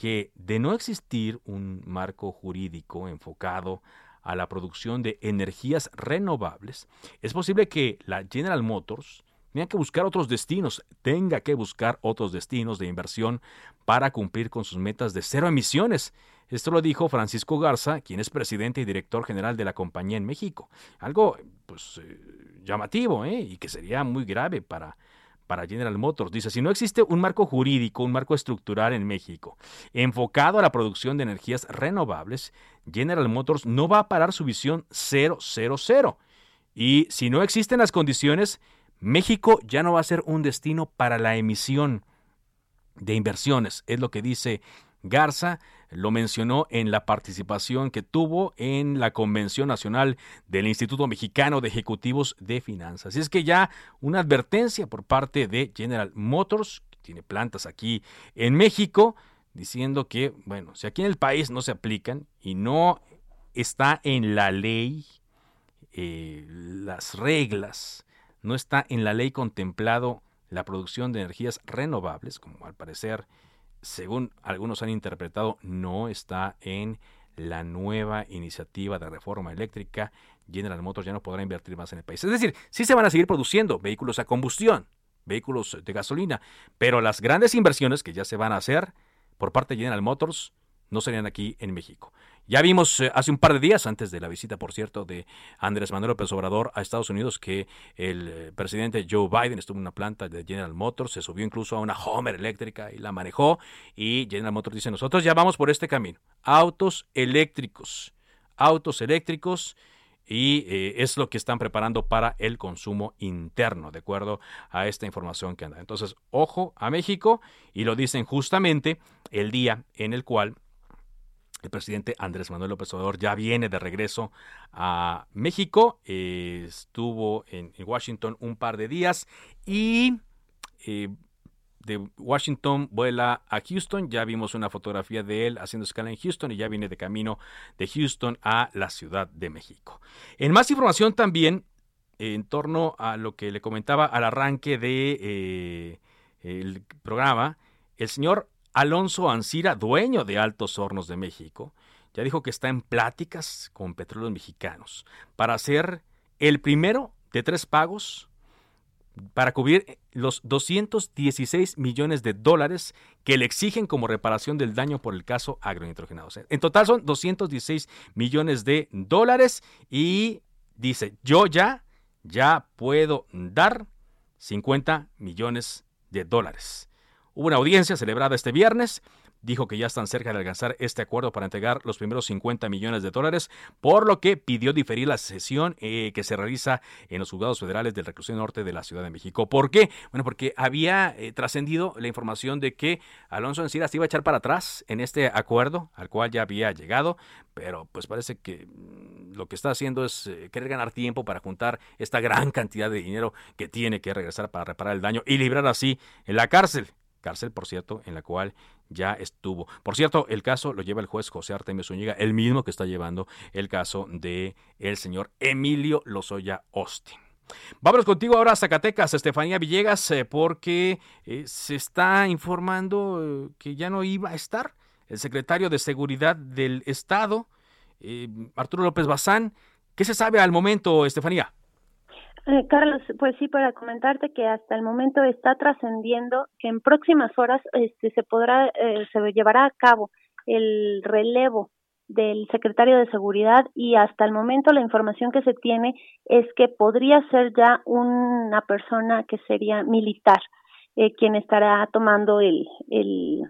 S1: que de no existir un marco jurídico enfocado a la producción de energías renovables, es posible que la General Motors tenga que buscar otros destinos, tenga que buscar otros destinos de inversión para cumplir con sus metas de cero emisiones. Esto lo dijo Francisco Garza, quien es presidente y director general de la compañía en México. Algo pues eh, llamativo ¿eh? y que sería muy grave para para General Motors. Dice, si no existe un marco jurídico, un marco estructural en México enfocado a la producción de energías renovables, General Motors no va a parar su visión 000. Y si no existen las condiciones, México ya no va a ser un destino para la emisión de inversiones, es lo que dice Garza lo mencionó en la participación que tuvo en la Convención Nacional del Instituto Mexicano de Ejecutivos de Finanzas. Y es que ya una advertencia por parte de General Motors, que tiene plantas aquí en México, diciendo que, bueno, si aquí en el país no se aplican y no está en la ley eh, las reglas, no está en la ley contemplado la producción de energías renovables, como al parecer según algunos han interpretado, no está en la nueva iniciativa de reforma eléctrica. General Motors ya no podrá invertir más en el país. Es decir, sí se van a seguir produciendo vehículos a combustión, vehículos de gasolina, pero las grandes inversiones que ya se van a hacer, por parte de General Motors no serían aquí en México. Ya vimos eh, hace un par de días, antes de la visita, por cierto, de Andrés Manuel López Obrador a Estados Unidos, que el eh, presidente Joe Biden estuvo en una planta de General Motors, se subió incluso a una Homer eléctrica y la manejó. Y General Motors dice, nosotros ya vamos por este camino. Autos eléctricos, autos eléctricos y eh, es lo que están preparando para el consumo interno, de acuerdo a esta información que anda. Entonces, ojo a México y lo dicen justamente el día en el cual el presidente Andrés Manuel López Obrador ya viene de regreso a México, eh, estuvo en, Washington un par de días y eh, de Washington vuela a Houston, ya vimos una fotografía de él haciendo escala en Houston y ya viene de camino de Houston a la Ciudad de México. En más información también en torno a lo que le comentaba al arranque de eh, el programa, el señor Alonso Ancira, dueño de Altos Hornos de México, ya dijo que está en pláticas con petróleos mexicanos para hacer el primero de tres pagos para cubrir los 216 millones de dólares que le exigen como reparación del daño por el caso agronitrogenados. En total son 216 millones de dólares y dice, yo ya, ya puedo dar 50 millones de dólares. Hubo una audiencia celebrada este viernes dijo que ya están cerca de alcanzar este acuerdo para entregar los primeros 50 millones de dólares, por lo que pidió diferir la sesión eh, que se realiza en los juzgados federales del reclusorio norte de la Ciudad de México. ¿Por qué? Bueno, porque había eh, trascendido la información de que Alonso Enciras iba a echar para atrás en este acuerdo al cual ya había llegado, pero pues parece que mm, lo que está haciendo es eh, querer ganar tiempo para juntar esta gran cantidad de dinero que tiene que regresar para reparar el daño y librar así en la cárcel cárcel, por cierto, en la cual ya estuvo. Por cierto, el caso lo lleva el juez José Artemio Zúñiga, el mismo que está llevando el caso de el señor Emilio Lozoya Austin. Vámonos contigo ahora a Zacatecas, Estefanía Villegas, eh, porque eh, se está informando eh, que ya no iba a estar el secretario de Seguridad del Estado, Arturo López Bazán. ¿Qué se sabe al momento, Estefanía?
S17: Eh, Carlos, pues sí, para comentarte que hasta el momento está trascendiendo que en próximas horas este, se podrá, eh, se llevará a cabo el relevo del secretario de Seguridad y hasta el momento la información que se tiene es que podría ser ya una persona que sería militar eh, quien estará tomando el, el,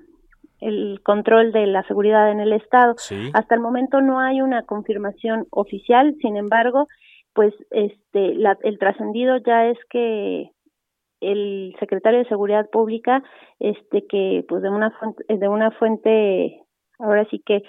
S17: el control de la seguridad en el Estado. Hasta el momento no hay una confirmación oficial, sin embargo, pues este el trascendido ya es que el secretario de seguridad pública este que pues de una fuente, de una fuente ahora sí que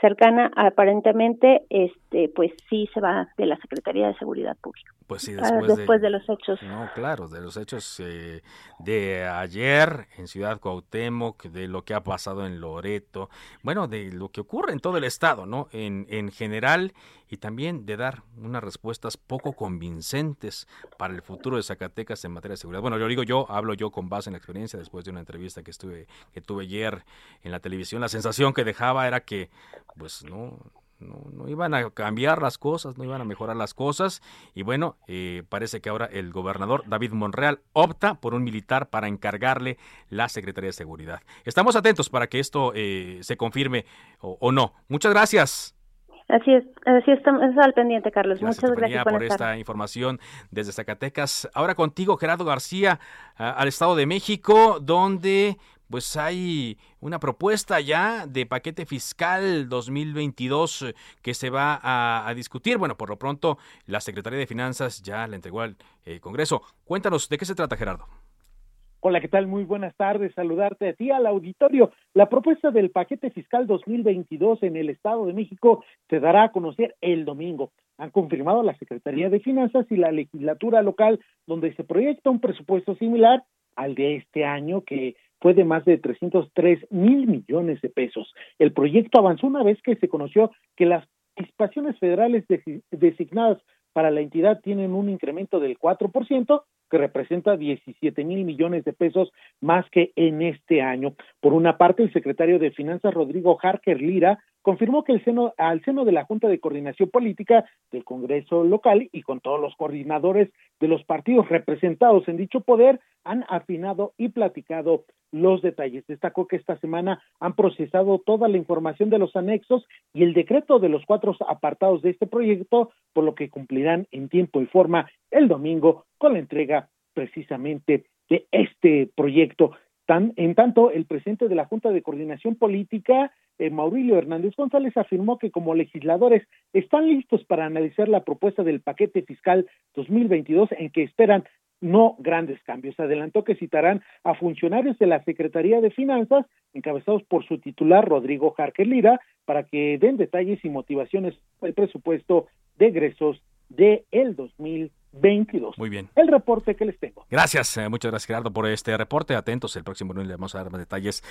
S17: cercana aparentemente este pues sí se va de la Secretaría de Seguridad Pública.
S1: Pues sí,
S17: ah, después, de, los hechos.
S1: No, claro, de los hechos eh, de ayer en Ciudad Cuauhtémoc, de lo que ha pasado en Loreto, bueno, de lo que ocurre en todo el estado, ¿no? En, en general y también de dar unas respuestas poco convincentes para el futuro de Zacatecas en materia de seguridad. Bueno, yo digo yo, hablo yo con base en la experiencia después de una entrevista que estuve que tuve ayer en la televisión, la sensación que dejaba era que pues no no, iban a cambiar las cosas, no iban a mejorar las cosas. Y bueno, eh, parece que ahora el gobernador David Monreal opta por un militar para encargarle la Secretaría de Seguridad. Estamos atentos para que esto eh, se confirme o, no. Muchas gracias.
S17: Así es, así estamos al pendiente, Carlos. Muchas gracias
S1: por esta información desde Zacatecas. Ahora contigo, Gerardo García, al Estado de México, donde pues hay una propuesta ya de paquete fiscal 2022 eh, que se va a, discutir. Bueno, por lo pronto la Secretaría de Finanzas ya la entregó al eh, Congreso. Cuéntanos, ¿de qué se trata, Gerardo?
S18: Hola, ¿qué tal? Muy buenas tardes. Saludarte a ti, al auditorio. La propuesta del paquete fiscal 2022 en el Estado de México se dará a conocer el domingo. Han confirmado la Secretaría de Finanzas y la legislatura local, donde se proyecta un presupuesto similar al de este año que fue de más de 303 mil millones de pesos. El proyecto avanzó una vez que se conoció que las participaciones federales designadas para la entidad tienen un incremento del 4%, que representa 17 mil millones de pesos más que en este año. Por una parte, el secretario de Finanzas, Rodrigo Harker Lira, confirmó que el seno, al seno de la Junta de Coordinación Política del Congreso local y con todos los coordinadores de los partidos representados en dicho poder han afinado y platicado los detalles. Destacó que esta semana han procesado toda la información de los anexos y el decreto de los cuatro apartados de este proyecto, por lo que cumplirán en tiempo y forma el domingo con la entrega precisamente de este proyecto. En tanto, el presidente de la Junta de Coordinación Política, eh, Maurilio Hernández González, afirmó que como legisladores están listos para analizar la propuesta del paquete fiscal 2022 en que esperan no grandes cambios. Adelantó que citarán a funcionarios de la Secretaría de Finanzas, encabezados por su titular Rodrigo Jarque Lira, para que den detalles y motivaciones del presupuesto de egresos de el 2022.
S1: Muy bien.
S18: El reporte que les tengo.
S1: Gracias, eh, muchas gracias Gerardo por este reporte. Atentos, el próximo lunes le vamos a dar más detalles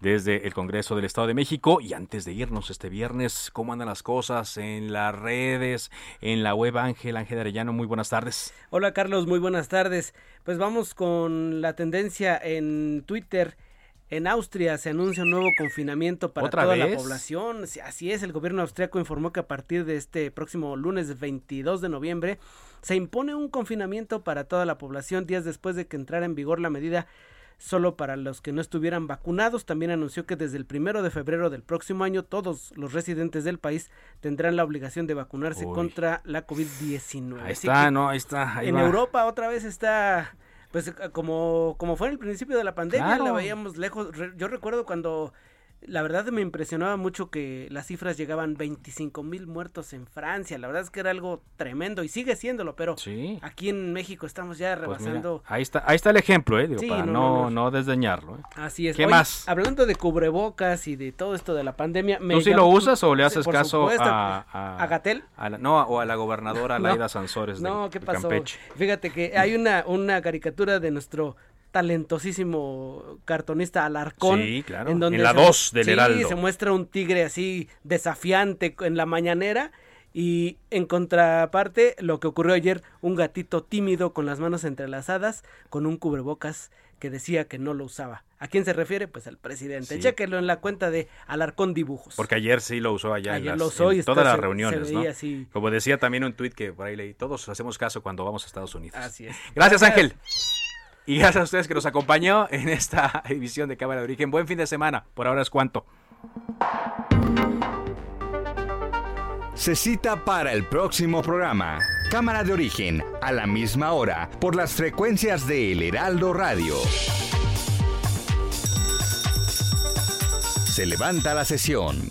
S1: desde el Congreso del Estado de México. Y antes de irnos este viernes, ¿cómo andan las cosas en las redes, en la web Ángel, Ángel Arellano? Muy buenas tardes.
S19: Hola Carlos, muy buenas tardes. Pues vamos con la tendencia en Twitter. En Austria se anuncia un nuevo confinamiento para toda la población. Así es, el gobierno austriaco informó que a partir de este próximo lunes 22 de noviembre se impone un confinamiento para toda la población días después de que entrara en vigor la medida solo para los que no estuvieran vacunados. También anunció que desde el primero de febrero del próximo año todos los residentes del país tendrán la obligación de vacunarse contra la COVID-19.
S1: Ahí está, no, ahí está.
S19: en Europa otra vez está pues eh, como, como fue en el principio de la pandemia, la veíamos lejos. Yo recuerdo cuando la verdad me impresionaba mucho que las cifras llegaban 25 mil muertos en Francia. La verdad es que era algo tremendo y sigue siéndolo, pero aquí en México estamos ya pues rebasando.
S1: ahí está, ahí está el ejemplo, eh, para no, no, desdeñarlo. Eh.
S19: Así es.
S1: ¿Qué más?
S19: Hablando de cubrebocas y de todo esto de la pandemia,
S1: ¿tú sí lo usas o le haces caso a,
S19: a, Gatel?
S1: no, o a la gobernadora Laida Sansores.
S19: No, ¿qué pasó? Fíjate que hay una, una caricatura de nuestro talentosísimo cartonista Alarcón.
S1: Sí, claro. En, donde la 2 del sí,
S19: se muestra un tigre así desafiante en la mañanera. Y en contraparte, lo que ocurrió ayer, un gatito tímido con las manos entrelazadas, con un cubrebocas que decía que no lo usaba. ¿A quién se refiere? Pues al presidente. Sí. Chéquenlo en la cuenta de Alarcón Dibujos.
S1: Porque ayer sí lo usó allá en, todas las reuniones, ¿no? Como decía también un tuit que por ahí leí, todos hacemos caso cuando vamos a Estados Unidos.
S19: Así es.
S1: Gracias. Ángel. Y gracias a ustedes que nos acompañó en esta edición de Cámara de Origen. Buen fin de semana. Por ahora es cuanto.
S12: Se cita para el próximo programa. Cámara de Origen, a la misma hora, por las frecuencias de El Heraldo Radio. Se levanta la sesión.